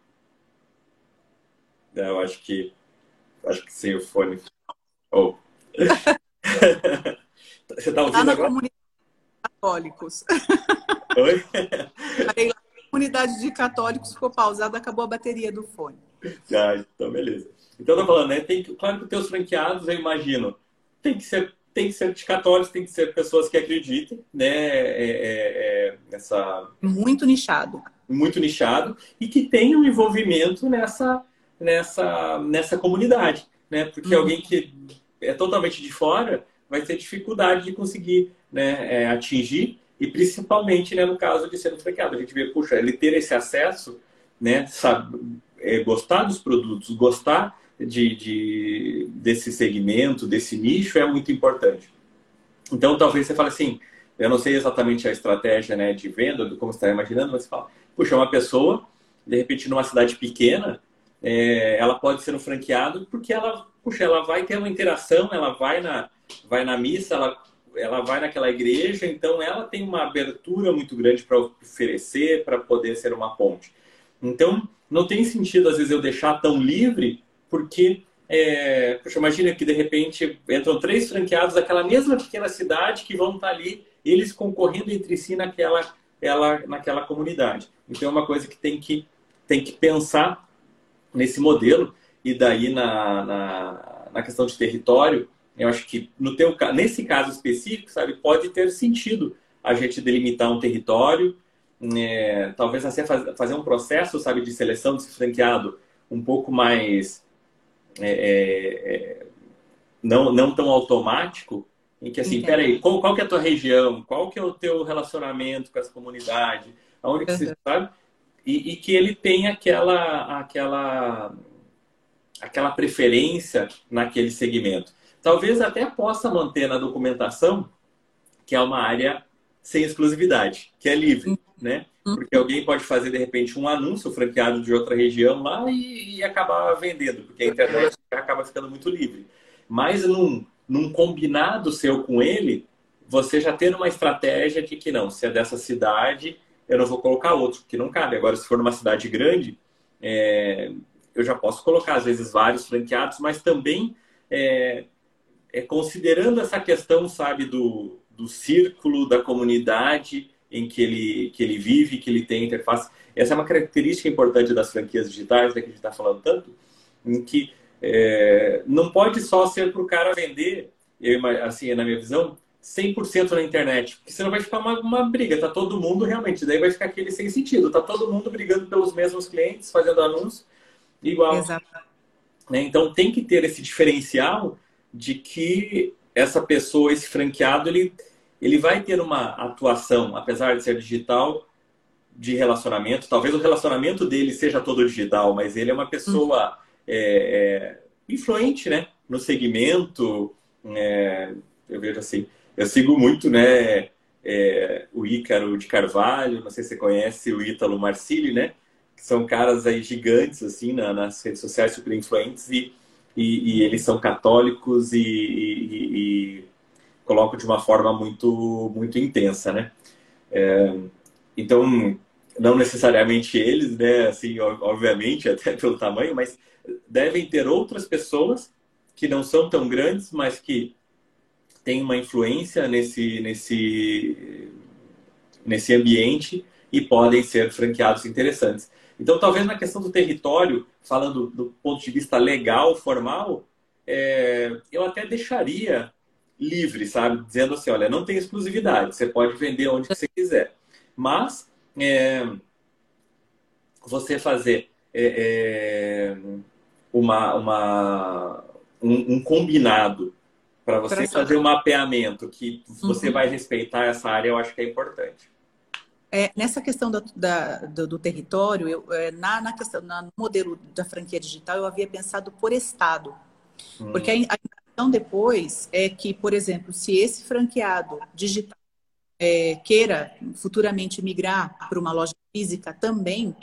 A: É, eu acho que acho que sem o fone. Oh. Você está ouvindo
C: tá
A: agora?
C: Comunidade católicos.
A: Oi?
C: A comunidade de católicos ficou pausada, acabou a bateria do fone.
A: Ah, então beleza. Então eu tô falando, né? Tem que, claro que os teus franqueados, eu imagino, tem que ser tem que ser de católicos, tem que ser pessoas que acreditem, né? É, é, é, essa
C: muito nichado,
A: muito nichado e que tenham um envolvimento nessa nessa nessa comunidade, né? Porque uhum. alguém que é totalmente de fora vai ter dificuldade de conseguir né, é, atingir e principalmente né, no caso de ser um franqueado. A gente vê, puxa, ele ter esse acesso, né, sabe, é, gostar dos produtos, gostar de, de, desse segmento, desse nicho é muito importante. Então, talvez você fale assim, eu não sei exatamente a estratégia né, de venda, como você está imaginando, mas você fala, puxa, uma pessoa, de repente, numa cidade pequena, é, ela pode ser um franqueado porque ela, puxa, ela vai ter uma interação, ela vai na, vai na missa, ela, ela vai naquela igreja, então ela tem uma abertura muito grande para oferecer, para poder ser uma ponte. Então, não tem sentido, às vezes, eu deixar tão livre, porque, é, poxa, imagina que de repente entram três franqueados daquela mesma pequena cidade que vão estar ali, eles concorrendo entre si naquela, ela, naquela comunidade. Então, é uma coisa que tem que, tem que pensar nesse modelo, e daí na, na, na questão de território, eu acho que no teu, nesse caso específico, sabe, pode ter sentido a gente delimitar um território, é, talvez assim fazer um processo, sabe, de seleção desse franqueado um pouco mais é, é, é, não, não tão automático, em que assim, Entendi. peraí, qual, qual que é a tua região? Qual que é o teu relacionamento com essa comunidade? Aonde que uhum. você sabe? E, e, que ele tem aquela, aquela, aquela preferência naquele segmento. Talvez até possa manter na documentação que é uma área sem exclusividade, que é livre, né? Uhum. Porque alguém pode fazer, de repente, um anúncio franqueado de outra região lá e, e acabar vendendo, porque a internet acaba ficando muito livre. Mas num, num combinado seu com ele, você já tem uma estratégia de que não, se é dessa cidade, eu não vou colocar outro, que não cabe. Agora, se for numa cidade grande, é, eu já posso colocar, às vezes, vários franqueados, mas também é, é, considerando essa questão, sabe, do, do círculo, da comunidade em que ele, que ele vive, que ele tem interface. Essa é uma característica importante das franquias digitais, né, que a gente está falando tanto, em que é, não pode só ser para o cara vender, eu, assim, na minha visão, 100% na internet, porque senão vai ficar uma, uma briga, tá todo mundo realmente, daí vai ficar aquele sem sentido, tá todo mundo brigando pelos mesmos clientes, fazendo anúncios igual.
C: Exato.
A: Né? Então tem que ter esse diferencial de que essa pessoa, esse franqueado, ele, ele vai ter uma atuação, apesar de ser digital, de relacionamento. Talvez o relacionamento dele seja todo digital, mas ele é uma pessoa é, é, influente, né? No segmento, é, eu vejo assim, eu sigo muito, né? É, o Ícaro de Carvalho, não sei se você conhece o Ítalo Marcili, né? Que são caras aí gigantes, assim, na, nas redes sociais, super influentes, e, e, e eles são católicos e, e, e, colocam de uma forma muito, muito intensa, né? É, então, não necessariamente eles, né? Assim, obviamente, até pelo tamanho, mas devem ter outras pessoas que não são tão grandes, mas que têm uma influência nesse, nesse, nesse ambiente e podem ser franqueados interessantes. Então, talvez na questão do território, falando do ponto de vista legal, formal, é, eu até deixaria livre, sabe? Dizendo assim, olha, não tem exclusividade, você pode vender onde você quiser. Mas é, você fazer é, é uma, uma, um, um combinado para você pra fazer um mapeamento que você uhum. vai respeitar essa área, eu acho que é importante.
B: É, nessa questão do, da, do, do território, eu, é, na, na questão, no modelo da franquia digital, eu havia pensado por estado. Hum. Porque a, a intenção depois é que, por exemplo, se esse franqueado digital é, queira futuramente migrar para uma loja física também,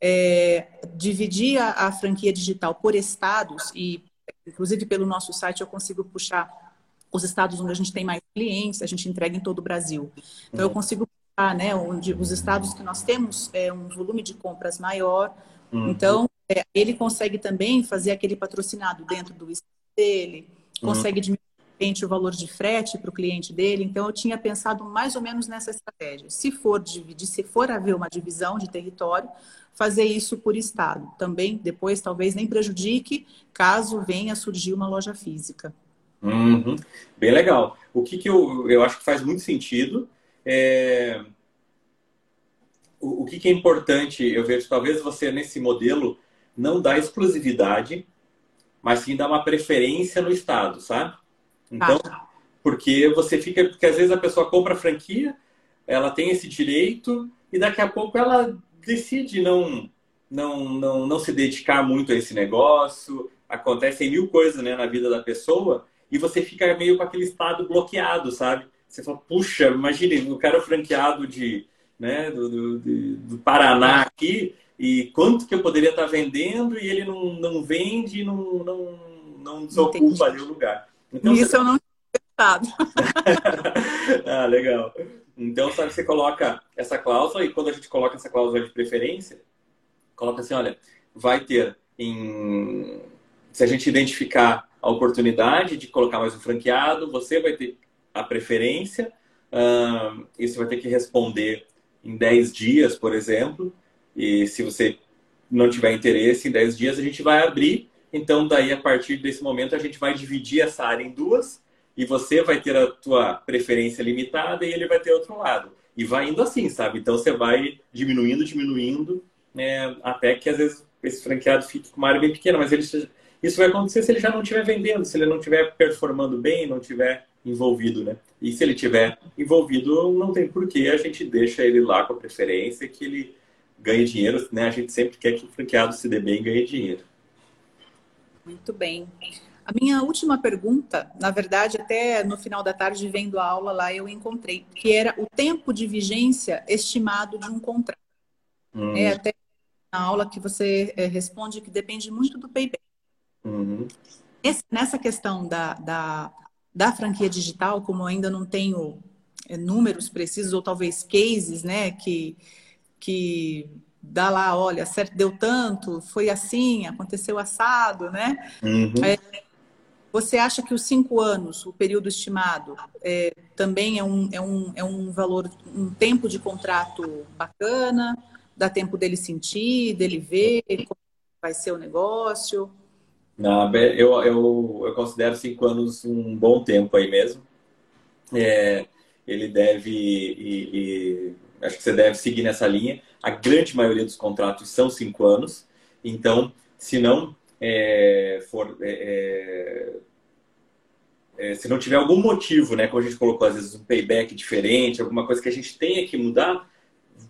B: é, dividir a, a, franquia digital por estados e, inclusive, pelo nosso site eu consigo puxar os estados onde a gente tem mais clientes, a gente entrega em todo o Brasil. Então, eu uhum. consigo né, onde os estados que nós temos é, um volume de compras maior. Uhum. Então, é, ele consegue também fazer aquele patrocinado dentro do estado dele, consegue uhum. diminuir o valor de frete para o cliente dele. Então eu tinha pensado mais ou menos nessa estratégia. Se for dividir, se for haver uma divisão de território, fazer isso por estado. Também depois talvez nem prejudique caso venha surgir uma loja física.
A: Uhum. Bem legal. O que, que eu, eu acho que faz muito sentido é o, o que, que é importante, eu vejo talvez você nesse modelo não dá exclusividade, mas sim dá uma preferência no estado, sabe? Então, ah. porque você fica. Porque às vezes a pessoa compra a franquia, ela tem esse direito, e daqui a pouco ela decide não, não, não, não se dedicar muito a esse negócio. Acontecem mil coisas né, na vida da pessoa, e você fica meio com aquele estado bloqueado, sabe? Você fala, puxa, imagine, o cara franqueado de, né, do, do, do, Paraná aqui, e quanto que eu poderia estar vendendo, e ele não, não vende, não, não, não desocupa ali o lugar.
C: Então, Isso você... eu não tinha pensado.
A: ah, legal. Então, sabe, você coloca essa cláusula e quando a gente coloca essa cláusula de preferência, coloca assim, olha, vai ter em... Se a gente identificar a oportunidade de colocar mais um franqueado, você vai ter a preferência, uh, vai ter que responder em 10 dias, por exemplo, e se você não tiver interesse, em 10 dias a gente vai abrir então, daí, a partir desse momento, a gente vai dividir essa área em duas e você vai ter a tua preferência limitada e ele vai ter outro lado. E vai indo assim, sabe? Então, você vai diminuindo, diminuindo, né? até que, às vezes, esse franqueado fique com uma área bem pequena. Mas ele, isso vai acontecer se ele já não estiver vendendo, se ele não estiver performando bem, não estiver envolvido, né? E se ele estiver envolvido, não tem porquê a gente deixa ele lá com a preferência que ele ganhe dinheiro, né? A gente sempre quer que o franqueado se dê bem e ganhe dinheiro.
B: Muito bem. A minha última pergunta, na verdade, até no final da tarde, vendo a aula lá, eu encontrei, que era o tempo de vigência estimado de um contrato. Hum. É até na aula que você é, responde que depende muito do payback. Uhum. Esse, nessa questão da, da, da franquia digital, como eu ainda não tenho é, números precisos, ou talvez cases, né, que, que dá lá, olha, certo, deu tanto, foi assim, aconteceu assado, né? Uhum. É, você acha que os cinco anos, o período estimado, é, também é um, é, um, é um valor, um tempo de contrato bacana? Dá tempo dele sentir, dele ver como vai ser o negócio?
A: Eu, eu, eu considero cinco anos um bom tempo aí mesmo. É, ele deve, e, e, acho que você deve seguir nessa linha. A grande maioria dos contratos são cinco anos, então, se não é, for é, é é, se não tiver algum motivo, né, como a gente colocou às vezes um payback diferente, alguma coisa que a gente tenha que mudar,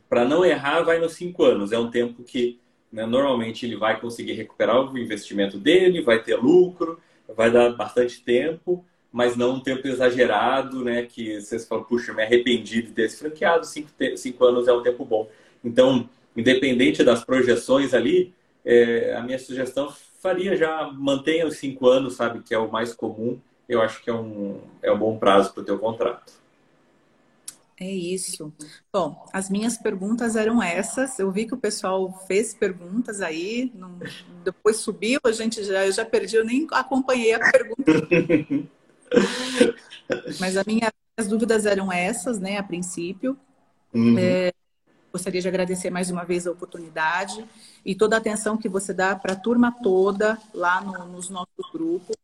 A: para não errar, vai nos cinco anos. É um tempo que né, normalmente ele vai conseguir recuperar o investimento dele, vai ter lucro, vai dar bastante tempo, mas não um tempo exagerado, né? Que vocês falam, puxa, me arrependi de ter esse franqueado, cinco, cinco anos é um tempo bom. Então, independente das projeções ali, é, a minha sugestão faria já mantenha os cinco anos, sabe, que é o mais comum. Eu acho que é um, é um bom prazo para o teu contrato.
B: É isso. Bom, as minhas perguntas eram essas. Eu vi que o pessoal fez perguntas aí, não... depois subiu, a gente já, eu já perdi, eu nem acompanhei a pergunta. Mas a minha, as dúvidas eram essas, né, a princípio. Uhum. É, gostaria de agradecer mais uma vez a oportunidade e toda a atenção que você dá para a turma toda lá no, nos nossos grupos.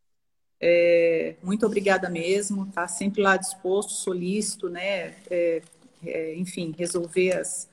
B: É, muito obrigada mesmo, tá sempre lá disposto, solícito, né? É, é, enfim, resolver as,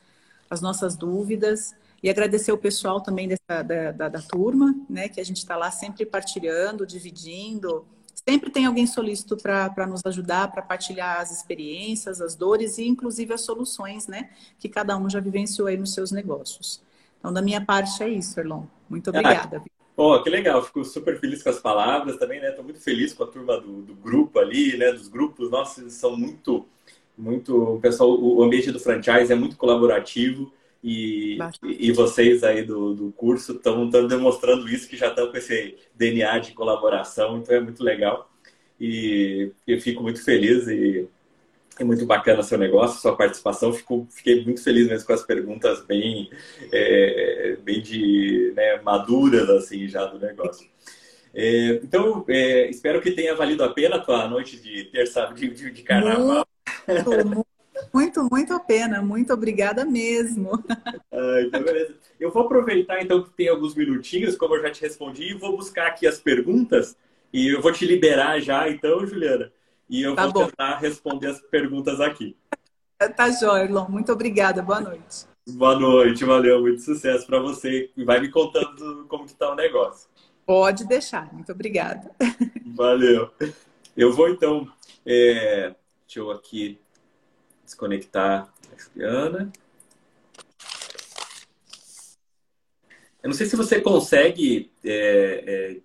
B: as nossas dúvidas. E agradecer o pessoal também dessa, da, da, da turma, né? Que a gente está lá sempre partilhando, dividindo. Sempre tem alguém solícito para nos ajudar, para partilhar as experiências, as dores e inclusive as soluções, né? Que cada um já vivenciou aí nos seus negócios. Então, da minha parte é isso, Erlon. Muito obrigada. Ah,
A: Pô, que legal, fico super feliz com as palavras também, né? Estou muito feliz com a turma do, do, grupo ali, né? Dos grupos, nossa, eles são muito, muito. O pessoal, o ambiente do franchise é muito colaborativo e, e vocês aí do, do curso estão demonstrando isso, que já estão com esse DNA de colaboração, então é muito legal. E eu fico muito feliz e é muito bacana seu negócio, sua participação. Fico, fiquei muito feliz mesmo com as perguntas bem, é, bem de né, maduras assim já do negócio. É, então, é, espero que tenha valido a pena a tua noite de terça de, de, de carnaval.
B: Muito, muito, muito a pena. Muito obrigada mesmo.
A: Ah, então. Eu vou aproveitar então que tem alguns minutinhos, como eu já te respondi, e vou buscar aqui as perguntas e eu vou te liberar já, então, Juliana. E eu tá vou bom. tentar responder as perguntas aqui.
B: Tá jóia, Erlon. Muito obrigada. Boa noite.
A: Boa noite, valeu. Muito sucesso para você. E vai me contando como que tá o negócio.
B: Pode deixar. Muito obrigada.
A: Valeu. Eu vou então. É... Deixa eu aqui desconectar a Juliana. Eu não sei se você consegue é, é,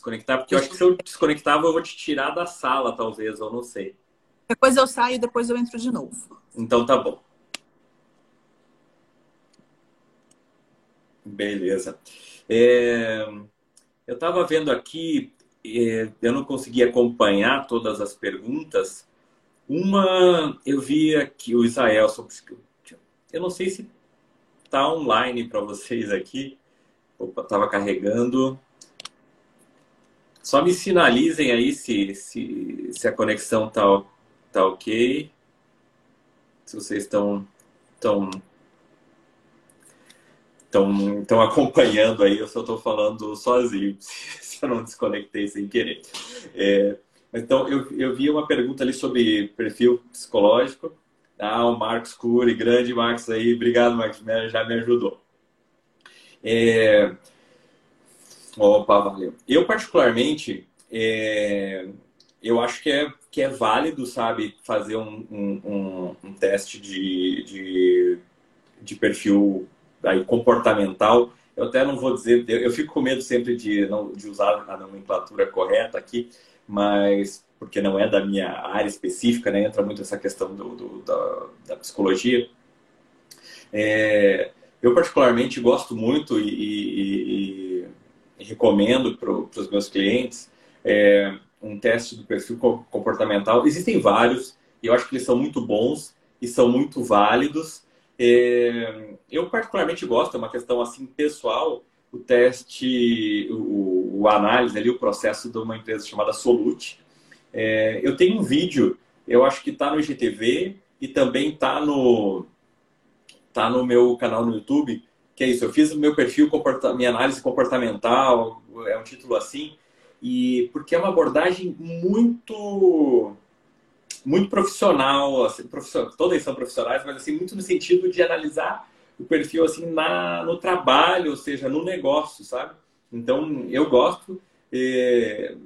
A: desconectar, porque eu acho que se eu desconectar, eu vou te tirar da sala, talvez, eu não sei.
B: Depois eu saio e depois eu entro de novo.
A: Então tá bom. Beleza. É, eu estava vendo aqui, é, eu não consegui acompanhar todas as perguntas. Uma, eu vi aqui o Israel, eu não sei se está online para vocês aqui. Opa, estava carregando. Só me sinalizem aí se, se, se a conexão tá, tá ok. Se vocês estão estão estão estão acompanhando aí, eu só estou falando sozinho, se eu não desconectei sem querer. É, então, eu, eu vi uma pergunta ali sobre perfil psicológico. Ah, o Marcos Cury, grande Marcos aí, obrigado, Marcos, já me ajudou. É, Opa, valeu. Eu, particularmente, é, eu acho que é, que é válido, sabe, fazer um, um, um teste de, de, de, perfil aí, comportamental. Eu até não vou dizer, eu fico com medo sempre de, não, de usar a nomenclatura correta aqui, mas porque não é da minha área específica, né? Entra muito essa questão do, do da, da, psicologia. É, eu particularmente gosto muito e, e recomendo para os meus clientes é, um teste do perfil comportamental. Existem vários, e eu acho que eles são muito bons e são muito válidos. É, eu particularmente gosto, é uma questão assim pessoal, o teste, o, o análise ali, o processo de uma empresa chamada Solute. É, eu tenho um vídeo, eu acho que está no IGTV e também está no, tá no meu canal no YouTube, que é isso, eu fiz o meu perfil, minha análise comportamental, é um título assim, e porque é uma abordagem muito muito profissional, assim, profissional, todas são profissionais, mas assim muito no sentido de analisar o perfil assim na no trabalho, ou seja, no negócio, sabe? Então eu gosto, e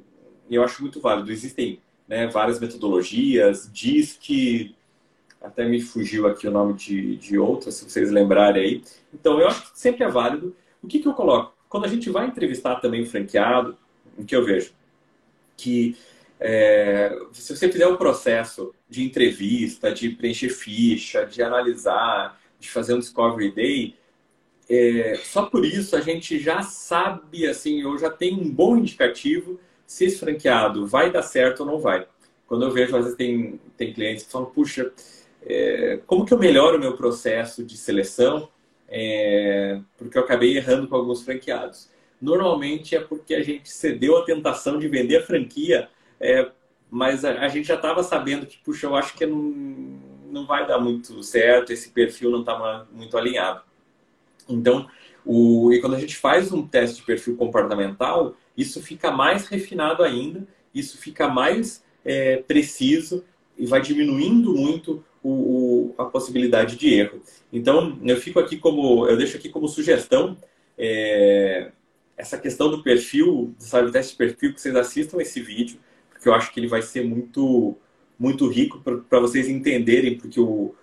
A: eu acho muito válido. Existem né, várias metodologias, diz que até me fugiu aqui o nome de, de outras, se vocês lembrarem aí. Então, eu acho que sempre é válido. O que, que eu coloco? Quando a gente vai entrevistar também o franqueado, o que eu vejo? Que é, se você fizer um processo de entrevista, de preencher ficha, de analisar, de fazer um Discovery Day, é, só por isso a gente já sabe, assim, eu já tenho um bom indicativo se esse franqueado vai dar certo ou não vai. Quando eu vejo, às vezes tem, tem clientes que falam, puxa, é, como que eu melhoro o meu processo de seleção? É, porque eu acabei errando com alguns franqueados. Normalmente é porque a gente cedeu a tentação de vender a franquia, é, mas a, a, gente já estava sabendo que, puxa, eu acho que não, não vai dar muito certo, esse perfil não está muito alinhado. Então, o, e quando a gente faz um teste de perfil comportamental, isso fica mais refinado ainda, isso fica mais é, preciso e vai diminuindo muito o, o, a possibilidade de erro. Então, eu fico aqui como, eu deixo aqui como sugestão é, essa questão do perfil, sabe, teste de perfil, que vocês assistam esse vídeo, porque eu acho que ele vai ser muito, muito rico para vocês entenderem, porque o,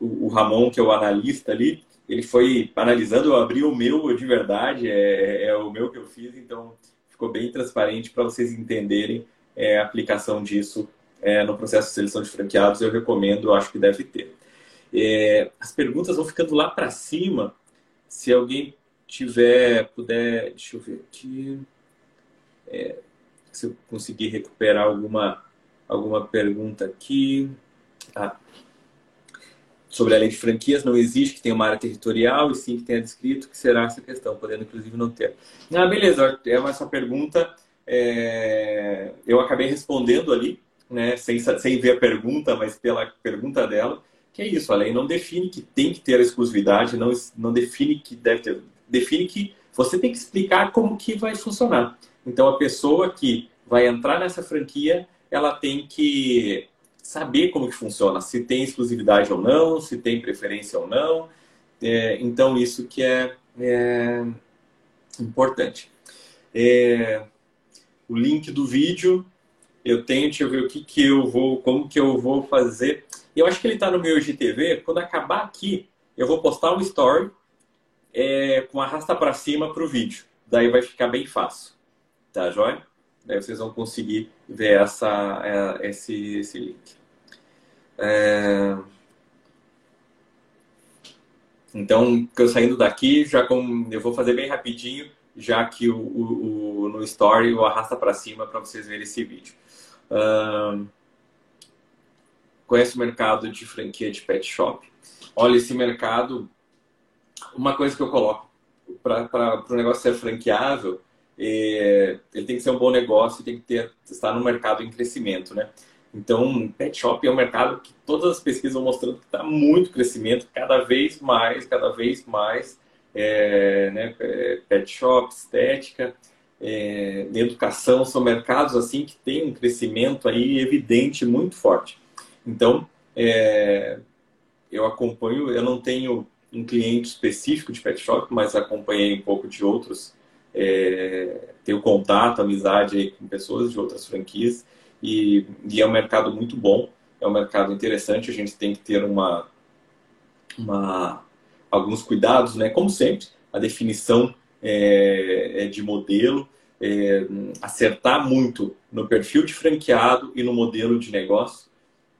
A: o, o Ramon, que é o analista ali, ele foi analisando, eu abri o meu de verdade, é, é o meu que eu fiz, então ficou bem transparente para vocês entenderem é, a aplicação disso é, no processo de seleção de franqueados. Eu recomendo, eu acho que deve ter. É, as perguntas vão ficando lá para cima. Se alguém tiver, puder, deixa eu ver aqui, é, se eu conseguir recuperar alguma, alguma pergunta aqui. Ah, sobre a lei de franquias, não existe que tenha uma área territorial, e sim que tenha descrito que será essa questão, podendo inclusive não ter. Ah, beleza, é essa pergunta, é... eu acabei respondendo ali, né, sem, sem ver a pergunta, mas pela pergunta dela, que é isso, a lei não define que tem que ter a exclusividade, não, não define que deve ter, define que você tem que explicar como que vai funcionar. Então, a pessoa que vai entrar nessa franquia, ela tem que saber como que funciona, se tem exclusividade ou não, se tem preferência ou não. É, então, isso que é, é importante. É, o link do vídeo eu tenho, deixa eu ver o que, que eu vou, como que eu vou fazer. Eu acho que ele está no meu IGTV. Quando acabar aqui, eu vou postar um story é, com arrasta para cima para o vídeo. Daí vai ficar bem fácil. Tá, joia? Daí vocês vão conseguir ver essa, é, esse, esse link. É... Então, eu saindo daqui, já com, eu vou fazer bem rapidinho, já que o, o, o no story o arrasta para cima para vocês verem esse vídeo. Uh, conhece o mercado de franquia de pet shop? Olha, esse mercado, uma coisa que eu coloco para o negócio ser franqueável, é, ele tem que ser um bom negócio tem que ter, estar no mercado em crescimento, né? Então, pet shop é um mercado que todas as pesquisas vão mostrando que está muito crescimento, cada vez mais, cada vez mais. É, né, é, pet shop, estética, é, educação são mercados assim que têm um crescimento aí evidente muito forte. Então, é, eu acompanho, eu não tenho um cliente específico de pet shop, mas acompanhei um pouco de outros, é, tenho contato, amizade com pessoas de outras franquias e, e, é um mercado muito bom, é um mercado interessante, a gente tem que ter uma, uma alguns cuidados, né? Como sempre, a definição é, é de modelo, é, acertar muito no perfil de franqueado e no modelo de negócio.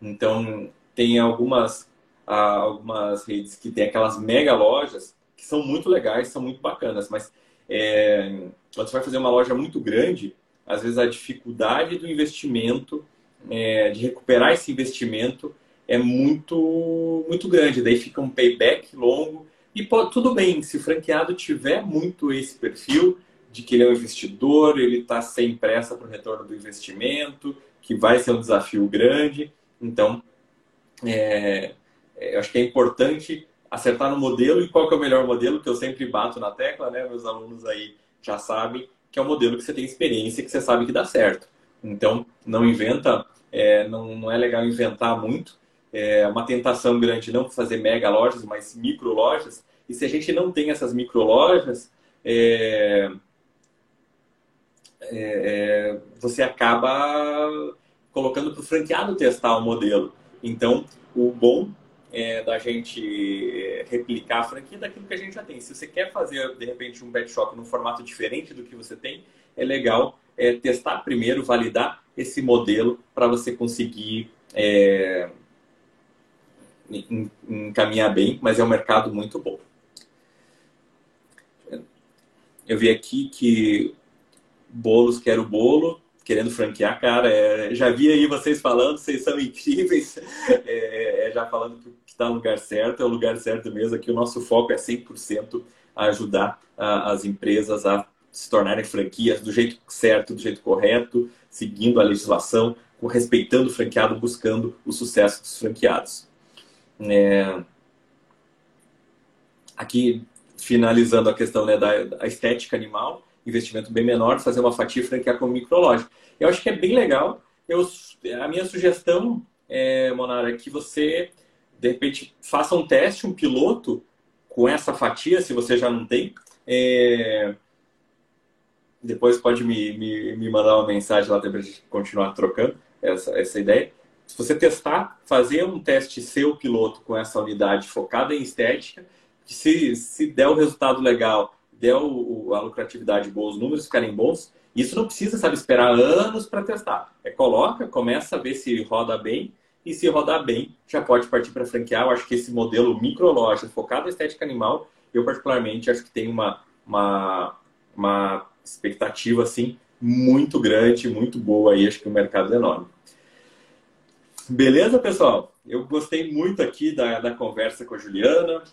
A: Então, tem algumas, algumas redes que tem aquelas mega lojas que são muito legais, são muito bacanas, mas é, quando você vai fazer uma loja muito grande, às vezes a dificuldade do investimento, é, de recuperar esse investimento é muito, muito grande. Daí fica um payback longo. E tudo bem, se o franqueado tiver muito esse perfil de que ele é um investidor, ele está sem pressa para o retorno do investimento, que vai ser um desafio grande. Então, é, é, eu acho que é importante acertar no modelo e qual que é o melhor modelo, que eu sempre bato na tecla, né? Meus alunos aí já sabem, que é o modelo que você tem experiência, que você sabe que dá certo. Então, não inventa, é, não, não é legal inventar muito. É uma tentação grande não fazer mega lojas, mas micro lojas. E se a gente não tem essas micro lojas, é, é, é, você acaba colocando para o franqueado testar o modelo. Então, o bom é da gente replicar a franquia daquilo que a gente já tem. Se você quer fazer, de repente, um pet shop num formato diferente do que você tem, é legal é, testar primeiro, validar esse modelo para você conseguir é, encaminhar bem, mas é um mercado muito bom. Eu vi aqui que bolos quero bolo, querendo franquear, cara, é, já vi aí vocês falando, vocês são incríveis, é, é, já falando que está no lugar certo, é o lugar certo mesmo, aqui o nosso foco é 100% a ajudar a, as empresas a se tornarem franquias do jeito certo, do jeito correto, seguindo a legislação, respeitando o franqueado, buscando o sucesso dos franqueados. É... Aqui, finalizando a questão né, da, da estética animal, investimento bem menor, fazer uma fatia franquear como micrológico. Eu acho que é bem legal. Eu, a minha sugestão, é, Monara, é que você, de repente, faça um teste, um piloto com essa fatia, se você já não tem. É, depois pode me, me, me, mandar uma mensagem lá para a gente continuar trocando essa, essa ideia. Se você testar, fazer um teste seu piloto com essa unidade focada em estética, se, se der o resultado legal, der o, a lucratividade boa, os números ficarem bons, isso não precisa, sabe, esperar anos para testar. É coloca, começa a ver se roda bem, e se rodar bem, já pode partir para franquear. Eu acho que esse modelo microloja focado em estética animal, eu particularmente acho que tem uma, uma, uma expectativa assim muito grande, muito boa aí, acho que o mercado é enorme. Beleza, pessoal? Eu gostei muito aqui da, da conversa com a Juliana.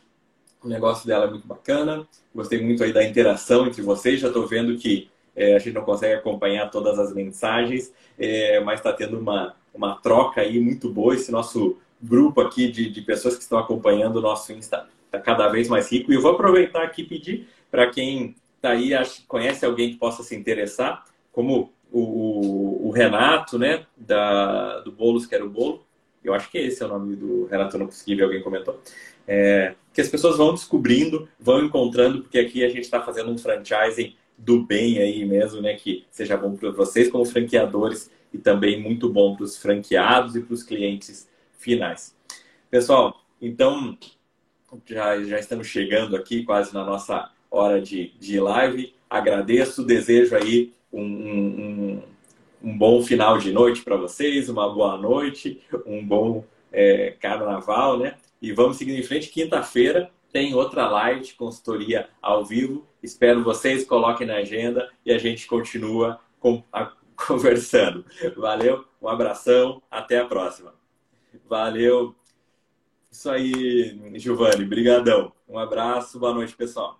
A: O negócio dela é muito bacana. Gostei muito aí da interação entre vocês. Já estou vendo que é, a gente não consegue acompanhar todas as mensagens, é, mas está tendo uma, uma troca aí muito boa. Esse nosso grupo aqui de, de pessoas que estão acompanhando o nosso Insta está cada vez mais rico. E eu vou aproveitar aqui e pedir para quem está aí, conhece alguém que possa se interessar, como o, o, Renato, né, da, do Bolos Quero Bolo, eu acho que esse é o nome do Renato, eu não consegui ver, alguém comentou, é, que as pessoas vão descobrindo, vão encontrando, porque aqui a gente está fazendo um franchising do bem aí mesmo, né, que seja bom para vocês como franqueadores e também muito bom para os franqueados e para os clientes finais. Pessoal, então já, já estamos chegando aqui quase na nossa hora de, de live. Agradeço, desejo aí um, um, um bom final de noite para vocês, uma boa noite, um bom é, carnaval, né? E vamos seguindo em frente. Quinta-feira tem outra live de consultoria ao vivo. Espero vocês, coloquem na agenda e a gente continua com, a, conversando. Valeu, um abração, até a próxima. Valeu. Isso aí, Giovanni, brigadão. Um abraço, boa noite, pessoal.